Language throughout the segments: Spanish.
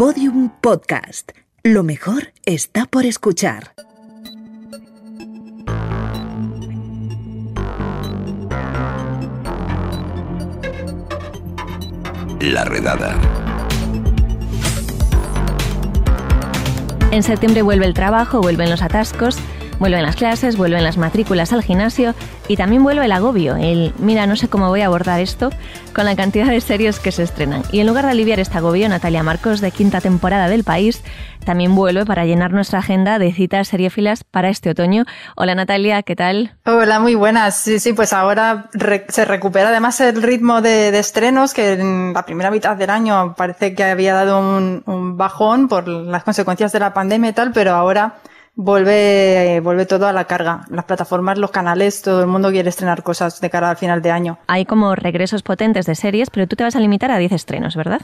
Podium Podcast. Lo mejor está por escuchar. La redada. En septiembre vuelve el trabajo, vuelven los atascos, vuelven las clases, vuelven las matrículas al gimnasio y también vuelve el agobio, el mira, no sé cómo voy a abordar esto con la cantidad de series que se estrenan. Y en lugar de aliviar este agobio, Natalia Marcos, de quinta temporada del país, también vuelve para llenar nuestra agenda de citas seriefilas para este otoño. Hola Natalia, ¿qué tal? Hola, muy buenas. Sí, sí, pues ahora se recupera además el ritmo de, estrenos que en la primera mitad del año parece que había dado un, un bajón por las consecuencias de la pandemia y tal, pero ahora vuelve, vuelve todo a la carga. Las plataformas, los canales, todo el mundo quiere estrenar cosas de cara al final de año. Hay como regresos potentes de series, pero tú te vas a limitar a 10 estrenos, ¿verdad?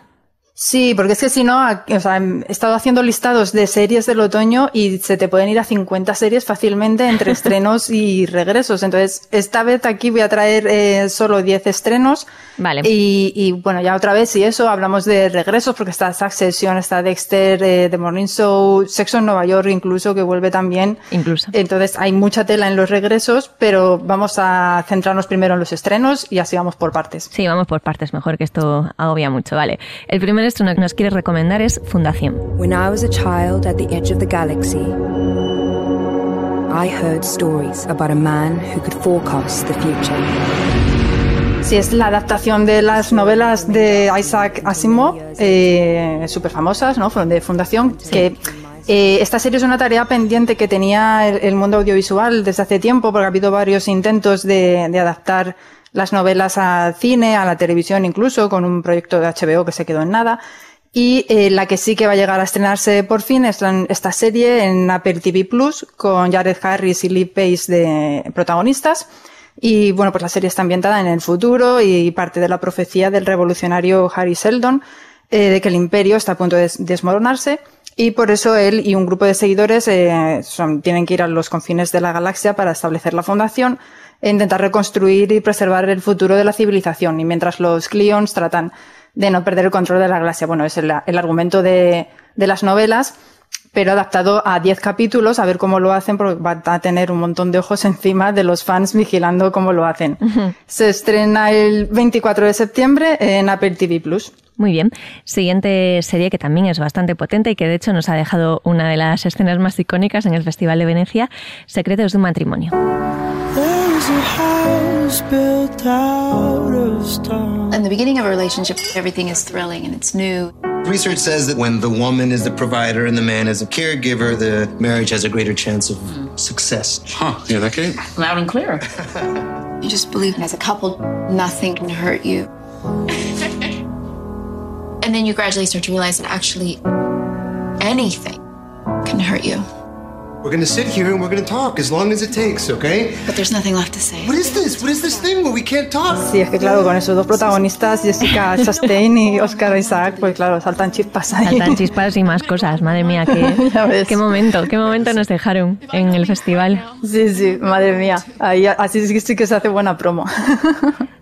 Sí, porque es que si no, o sea, he estado haciendo listados de series del otoño y se te pueden ir a 50 series fácilmente entre estrenos y regresos. Entonces, esta vez aquí voy a traer eh, solo 10 estrenos. Vale. Y, bueno, ya otra vez, y eso, hablamos de regresos, porque está Succession, está Dexter, eh, The Morning Show, Sexo en Nueva York incluso, que vuelve también. Incluso. Entonces, hay mucha tela en los regresos, pero vamos a centrarnos primero en los estrenos y así vamos por partes. Sí, vamos por partes, mejor que esto agobia mucho. Vale. El primer estreno que nos quiere recomendar es Fundación. When I was a child at the edge of the galaxy, I heard stories about a man who could forecast the future. Sí, es la adaptación de las novelas de Isaac Asimov, eh, súper famosas, ¿no? De Fundación, que eh, esta serie es una tarea pendiente que tenía el, mundo audiovisual desde hace tiempo, porque ha habido varios intentos de, de adaptar las novelas al cine, a la televisión incluso, con un proyecto de HBO que se quedó en nada. Y eh, la que sí que va a llegar a estrenarse por fin es esta serie en Apple TV Plus con Jared Harris y Lee Pace de protagonistas. Y bueno, pues la serie está ambientada en el futuro y parte de la profecía del revolucionario Harry Seldon eh, de que el imperio está a punto de desmoronarse y por eso él y un grupo de seguidores eh, tienen que ir a los confines de la galaxia para establecer la fundación intentar reconstruir y preservar el futuro de la civilización. Y mientras los Cleons tratan de no perder el control de la galaxia. Bueno, es el, argumento de, de, las novelas, pero adaptado a 10 capítulos, a ver cómo lo hacen, porque va a tener un montón de ojos encima de los fans vigilando cómo lo hacen. Se estrena el 24 de septiembre en Apple TV Plus. Muy bien. Siguiente serie que también es bastante potente y que de hecho nos ha dejado una de las escenas más icónicas en el Festival de Venecia, Secretos de un matrimonio. In the beginning of a relationship, everything is thrilling and it's new. Research says that when the woman is the provider and the man is a caregiver, the marriage has a greater chance of success. Huh, yeah, that Kate? Loud and clear. you just believe as a couple, nothing can hurt you. and then you gradually start to realize that actually anything can hurt you. We're gonna sit here and we're gonna talk as long as it takes, okay? But there's nothing left to say. What is this? What is this thing where we can't talk? Sí, es que claro, con esos dos protagonistas, Jessica Chastain y Oscar Isaac, pues claro, saltan chispas ahí. Saltan chispas y más cosas, madre mía, qué, qué momento, qué momento nos dejaron en el festival. Sí, sí, madre mía, ahí así sí que se hace buena promo.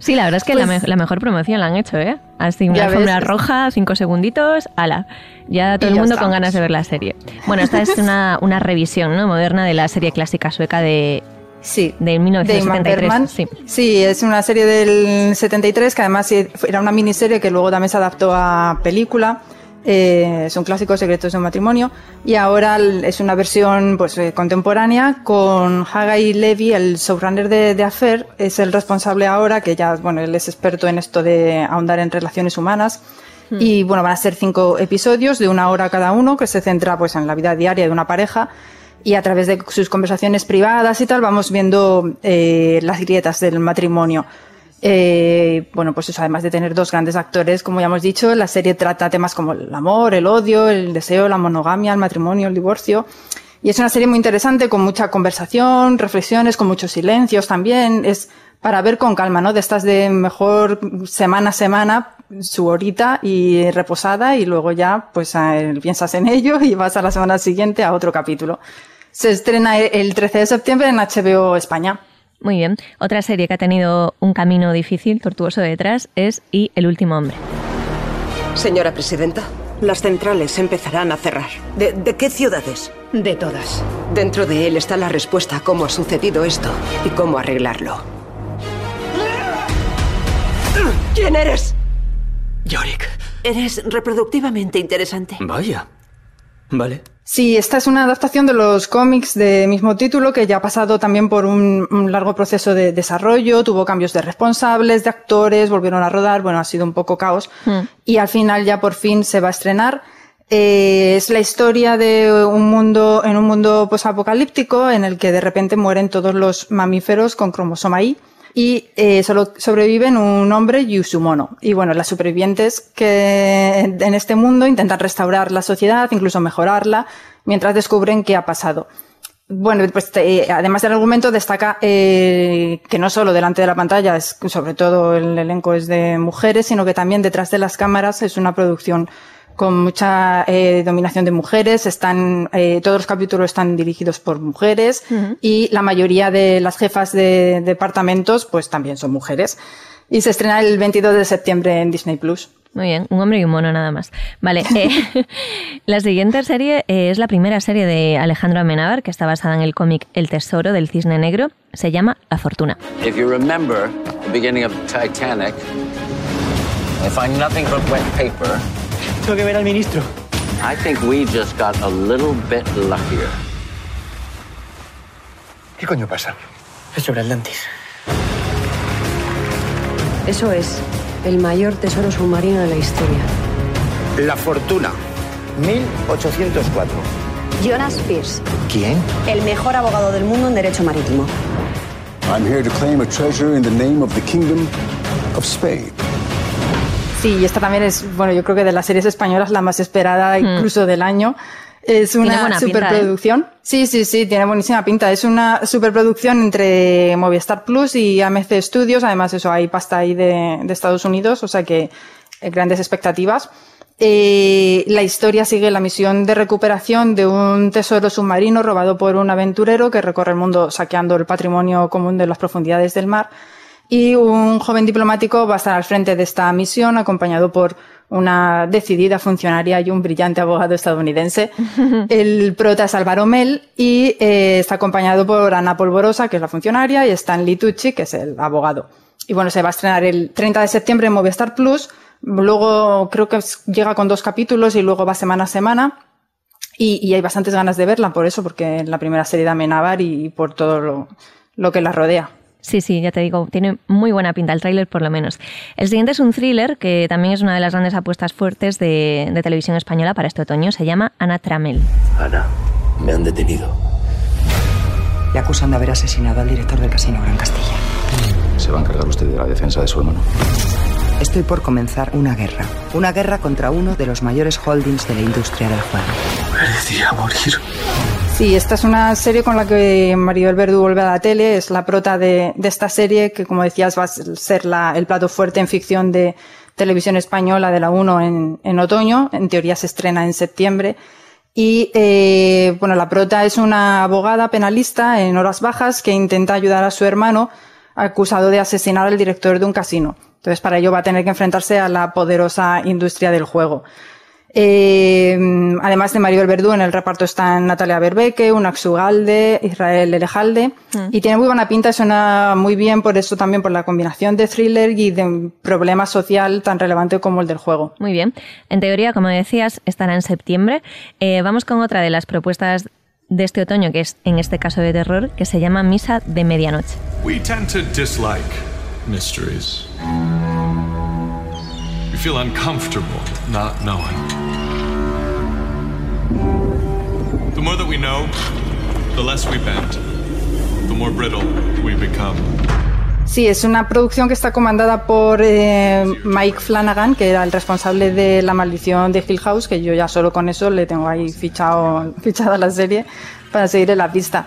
Sí, la verdad es que la, pues la, mejor promoción la han hecho, ¿eh? Así, una alfombra roja, cinco segunditos, ala. Ya todo el mundo con ganas de ver la serie. Bueno, esta es una, una revisión ¿no? moderna de la serie clásica sueca de, Sí. De 1973. sí. sí. es una serie del 73 que además era una miniserie que luego también se adaptó a película. Eh, es un clásico Secretos de un matrimonio y ahora es una versión pues eh, contemporánea con Hagai Levy, el showrunner de, de Affair, es el responsable ahora que ya bueno él es experto en esto de ahondar en relaciones humanas Hmm. Y bueno, van a ser cinco episodios de una hora cada uno que se centra pues en la vida diaria de una pareja y a través de sus conversaciones privadas y tal vamos viendo eh, las grietas del matrimonio. Eh, bueno, pues eso, además de tener dos grandes actores, como ya hemos dicho, la serie trata temas como el amor, el odio, el deseo, la monogamia, el matrimonio, el divorcio. Y es una serie muy interesante, con mucha conversación, reflexiones, con muchos silencios también. Es para ver con calma, ¿no? De estas de mejor semana a semana, su horita y reposada y luego ya pues piensas en ello y vas a la semana siguiente a otro capítulo. Se estrena el 13 de septiembre en HBO España. Muy bien. Otra serie que ha tenido un camino difícil, tortuoso detrás, es Y el último hombre. Señora presidenta. Las centrales empezarán a cerrar. ¿De, de qué ciudades? De todas. Dentro de él está la respuesta a cómo ha sucedido esto y cómo arreglarlo. ¿Quién eres? Yorick. Eres reproductivamente interesante. Vaya. Vale. Sí, esta es una adaptación de los cómics de mismo título que ya ha pasado también por un, un, largo proceso de desarrollo, tuvo cambios de responsables, de actores, volvieron a rodar, bueno, ha sido un poco caos Hmm. y al final ya por fin se va a estrenar. Eh, es la historia de un mundo, en un mundo posapocalíptico en el que de repente mueren todos los mamíferos con cromosoma Y y eh, solo sobreviven un hombre y su mono. Y bueno, las supervivientes que en este mundo intentan restaurar la sociedad, incluso mejorarla, mientras descubren qué ha pasado. Bueno, pues eh, además del argumento destaca eh, que no solo delante de la pantalla, es, sobre todo el elenco es de mujeres, sino que también detrás de las cámaras es una producción con mucha eh, dominación de mujeres, están, eh, todos los capítulos están dirigidos por mujeres uh -huh. y la mayoría de las jefas de departamentos pues también son mujeres. Y se estrena el 22 de septiembre en Disney Plus. Muy bien, un hombre y un mono nada más. Vale, eh, la siguiente serie eh, es la primera serie de Alejandro Amenábar, que está basada en el cómic El Tesoro del Cisne Negro. Se llama La Fortuna. If you remember the beginning of Titanic, they find nothing but wet paper. Tengo que ver al ministro. I think we just got a little bit luckier. ¿Qué coño pasa? Es sobre Atlantis. Eso es el mayor tesoro submarino de la historia. La Fortuna, 1804. Jonas Pierce. ¿Quién? El mejor abogado del mundo en derecho marítimo. I'm here to claim a treasure in the name of the Kingdom of Spain. Sí, y esta también es, bueno, yo creo que de las series españolas la más esperada Hmm. incluso del año. Es una superproducción. ¿eh? Sí, sí, sí, tiene buenísima pinta. Es una superproducción entre Movistar Plus y AMC Studios. Además, eso, hay pasta ahí de, de Estados Unidos, o sea que eh, grandes expectativas. Eh, la historia sigue la misión de recuperación de un tesoro submarino robado por un aventurero que recorre el mundo saqueando el patrimonio común de las profundidades del mar. Y un joven diplomático va a estar al frente de esta misión, acompañado por una decidida funcionaria y un brillante abogado estadounidense. El prota es Álvaro Mel y eh, está acompañado por Ana Polvorosa, que es la funcionaria, y Stanley Tucci, que es el abogado. Y bueno, se va a estrenar el 30 de septiembre en Movistar Plus. Luego creo que llega con dos capítulos y luego va semana a semana. Y, y hay bastantes ganas de verla por eso, porque es la primera serie de Amenábar y por todo lo, lo que la rodea. Sí, sí, ya te digo, tiene muy buena pinta el tráiler por lo menos. El siguiente es un thriller que también es una de las grandes apuestas fuertes de, de televisión española para este otoño. Se llama Ana Tramel. Ana, me han detenido. Le acusan de haber asesinado al director del casino Gran Castilla. ¿Se va a encargar usted de la defensa de su hermano? Estoy por comenzar una guerra. Una guerra contra uno de los mayores holdings de la industria del juego. Merecía morir. Sí, esta es una serie con la que Maribel Verdú vuelve a la tele. Es la prota de, de esta serie que, como decías, va a ser la, el plato fuerte en ficción de televisión española de la 1 en, en otoño. En teoría se estrena en septiembre. Y, eh, bueno, la prota es una abogada penalista en horas bajas que intenta ayudar a su hermano acusado de asesinar al director de un casino. Entonces, para ello va a tener que enfrentarse a la poderosa industria del juego. Eh, además de Maribel Verdú, en el reparto están Natalia Berbeque, Unax Ugalde, Israel Elejalde, mm. y tiene muy buena pinta, suena muy bien por eso también, por la combinación de thriller y de un problema social tan relevante como el del juego. Muy bien. En teoría, como decías, estará en septiembre. Eh, vamos con otra de las propuestas de este otoño, que es en este caso de terror, que se llama Misa de Medianoche. We tend to dislike mysteries. We feel uncomfortable not knowing. The more that we know, the less we bend, the more brittle we become. Sí, es una producción que está comandada por eh, Mike Flanagan, que era el responsable de La maldición de Hill House, que yo ya solo con eso le tengo ahí fichado, fichada la serie para seguir en la pista.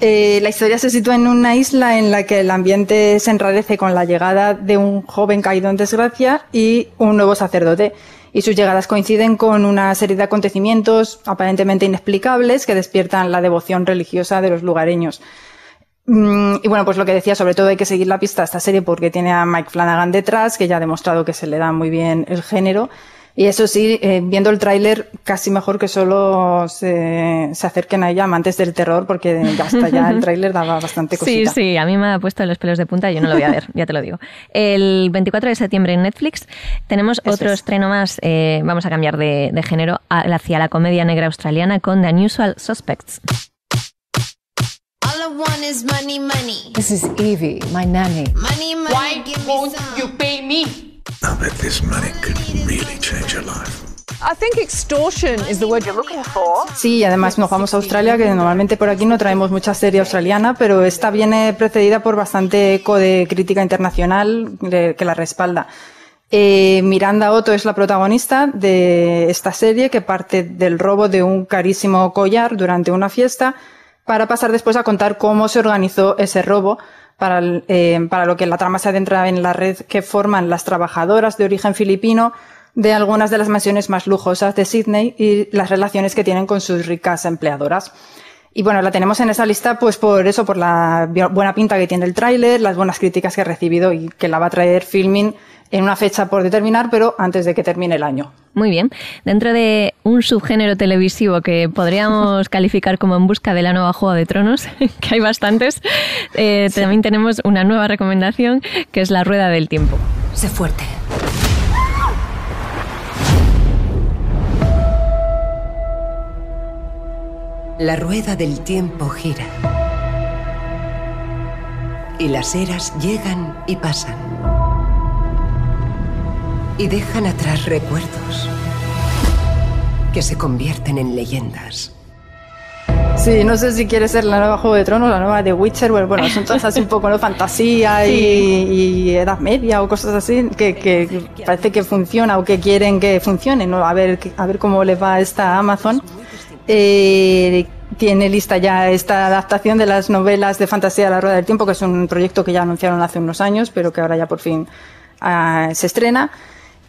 Eh, la historia se sitúa en una isla en la que el ambiente se enrarece con la llegada de un joven caído en desgracia y un nuevo sacerdote. Y sus llegadas coinciden con una serie de acontecimientos aparentemente inexplicables que despiertan la devoción religiosa de los lugareños. Mm, y bueno, pues lo que decía, sobre todo hay que seguir la pista a esta serie porque tiene a Mike Flanagan detrás, que ya ha demostrado que se le da muy bien el género. Y eso sí, eh, viendo el tráiler, casi mejor que solo se, se, acerquen a ella amantes del terror, porque hasta ya el tráiler daba bastante cosita. Sí, sí, a mí me ha puesto los pelos de punta y yo no lo voy a ver, ya te lo digo. El 24 de septiembre en Netflix tenemos eso otro es. estreno más, eh, vamos a cambiar de, de género, hacia la comedia negra australiana con The Unusual Suspects. All I want is money, money. This is Evie, my nanny. Money, money. Why won't you pay me? I bet this money could really change your life. I think extortion is the word you're looking for. Sí, y además nos vamos a Australia, que normalmente por aquí no traemos mucha serie australiana, pero esta viene precedida por bastante eco de crítica internacional que la respalda. Eh, Miranda Otto es la protagonista de esta serie que parte del robo de un carísimo collar durante una fiesta para pasar después a contar cómo se organizó ese robo, para, eh, para lo que la trama se adentra en la red que forman las trabajadoras de origen filipino de algunas de las mansiones más lujosas de Sydney y las relaciones que tienen con sus ricas empleadoras. Y bueno, la tenemos en esa lista pues por eso, por la buena pinta que tiene el tráiler, las buenas críticas que ha recibido y que la va a traer Filming en una fecha por determinar, pero antes de que termine el año. Muy bien. Dentro de un subgénero televisivo que podríamos calificar como en busca de la nueva Juego de Tronos, que hay bastantes, eh, sí. también tenemos una nueva recomendación que es la Rueda del Tiempo. Sé fuerte. La rueda del tiempo gira. Y las eras llegan y pasan. Y dejan atrás recuerdos que se convierten en leyendas. Sí, no sé si quiere ser la nueva Juego de Tronos, la nueva de Witcher, bueno, son todas así un poco de fantasía sí. y, y, Edad Media o cosas así que, que, parece que funciona o que quieren que funcione, ¿no? A ver, a ver cómo les va esta Amazon. Eh, tiene lista ya esta adaptación de las novelas de fantasía de la Rueda del Tiempo, que es un proyecto que ya anunciaron hace unos años, pero que ahora ya por fin uh, se estrena.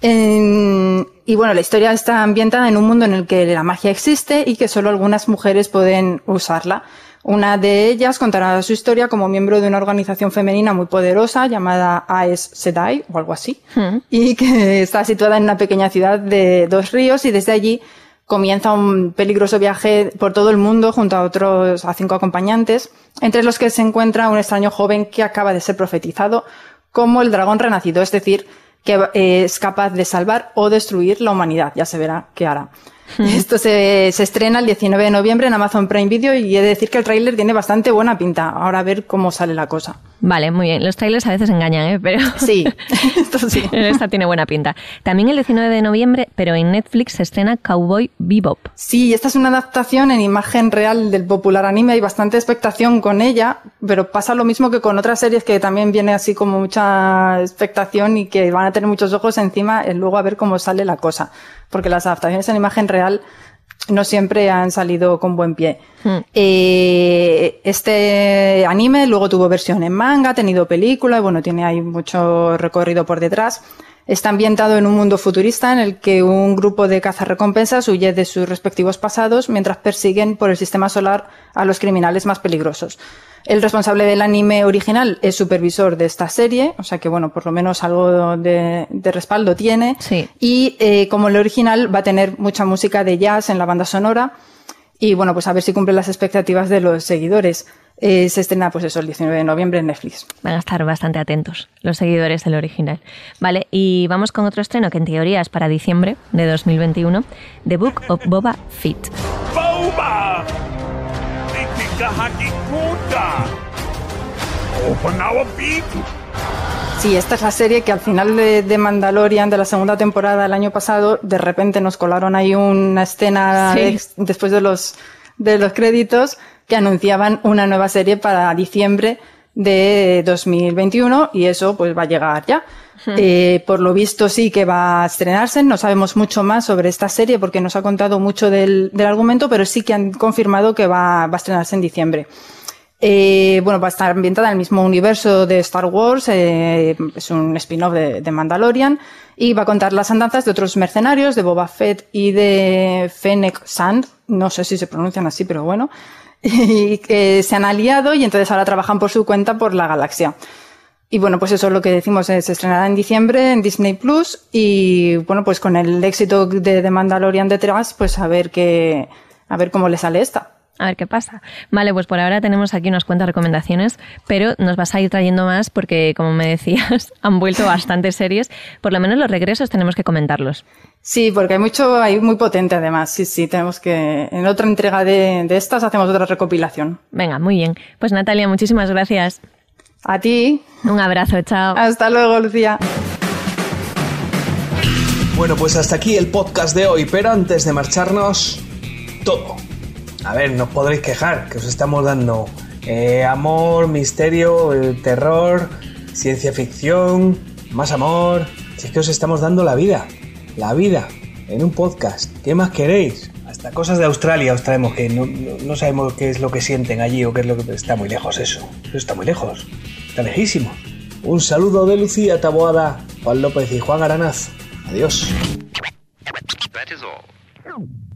En, y bueno, la historia está ambientada en un mundo en el que la magia existe y que solo algunas mujeres pueden usarla. Una de ellas contará su historia como miembro de una organización femenina muy poderosa llamada Aes Sedai o algo así, Hmm. mm. y que está situada en una pequeña ciudad de dos ríos y desde allí comienza un peligroso viaje por todo el mundo junto a otros, a cinco acompañantes, entre los que se encuentra un extraño joven que acaba de ser profetizado como el dragón renacido, es decir, que eh, es capaz de salvar o destruir la humanidad. Ya se verá qué hará. Esto se, se, estrena el 19 de noviembre en Amazon Prime Video y he de decir que el tráiler tiene bastante buena pinta. Ahora a ver cómo sale la cosa. Vale, muy bien. Los trailers a veces engañan, ¿eh? Pero sí, esto sí. Esta tiene buena pinta. También el 19 de noviembre, pero en Netflix se estrena Cowboy Bebop. Sí, esta es una adaptación en imagen real del popular anime. Hay bastante expectación con ella, pero pasa lo mismo que con otras series que también viene así como mucha expectación y que van a tener muchos ojos encima luego a ver cómo sale la cosa. Porque las adaptaciones en imagen real no siempre han salido con buen pie. Hmm. Eh, este anime luego tuvo versión en manga, ha tenido película, y bueno, tiene ahí mucho recorrido por detrás. Está ambientado en un mundo futurista en el que un grupo de cazarrecompensas huye de sus respectivos pasados mientras persiguen por el sistema solar a los criminales más peligrosos. El responsable del anime original es supervisor de esta serie, o sea que bueno, por lo menos algo de, de respaldo tiene. Sí. Y eh, como el original va a tener mucha música de jazz en la banda sonora. Y bueno, pues a ver si cumple las expectativas de los seguidores. Eh, se estrena pues eso el 19 de noviembre en Netflix. Van a estar bastante atentos los seguidores del original. Vale, y vamos con otro estreno que en teoría es para diciembre de 2021, The Book of Boba Fett. ¡Boba! Sí, esta es la serie que al final de, de, Mandalorian, de la segunda temporada del año pasado, de repente nos colaron ahí una escena Sí. ex- después de los, de los créditos que anunciaban una nueva serie para diciembre de 2021 y eso pues va a llegar ya. Eh, por lo visto sí que va a estrenarse, no sabemos mucho más sobre esta serie porque nos ha contado mucho del, del argumento, pero sí que han confirmado que va, va a estrenarse en diciembre. Eh, bueno, va a estar ambientada en el mismo universo de Star Wars, eh, es un spin-off de, de Mandalorian, y va a contar las andanzas de otros mercenarios, de Boba Fett y de Fennec Sand, no sé si se pronuncian así, pero bueno, y que se han aliado y entonces ahora trabajan por su cuenta por la galaxia. Y bueno, pues eso es lo que decimos, eh, se estrenará en diciembre en Disney Plus y bueno, pues con el éxito de Mandalorian detrás, pues a ver qué, a ver cómo le sale esta. A ver qué pasa. Vale, pues por ahora tenemos aquí unas cuantas recomendaciones, pero nos vas a ir trayendo más porque, como me decías, han vuelto bastantes series. Por lo menos los regresos tenemos que comentarlos. Sí, porque hay mucho, hay muy potente además. Sí, sí, tenemos que. En otra entrega de, de estas hacemos otra recopilación. Venga, muy bien. Pues Natalia, muchísimas gracias. A ti. Un abrazo, chao. Hasta luego, Lucía. Bueno, pues hasta aquí el podcast de hoy, pero antes de marcharnos, todo. A ver, no os podréis quejar, que os estamos dando eh, amor, misterio, eh, terror, ciencia ficción, más amor. Si es que os estamos dando la vida, la vida, en un podcast. ¿Qué más queréis? Hasta cosas de Australia os traemos, que no, no- no sabemos qué es lo que sienten allí o qué es lo que... Está muy lejos eso, eso está muy lejos, está lejísimo. Un saludo de Lucía Taboada, Juan López y Juan Aranaz. Adiós.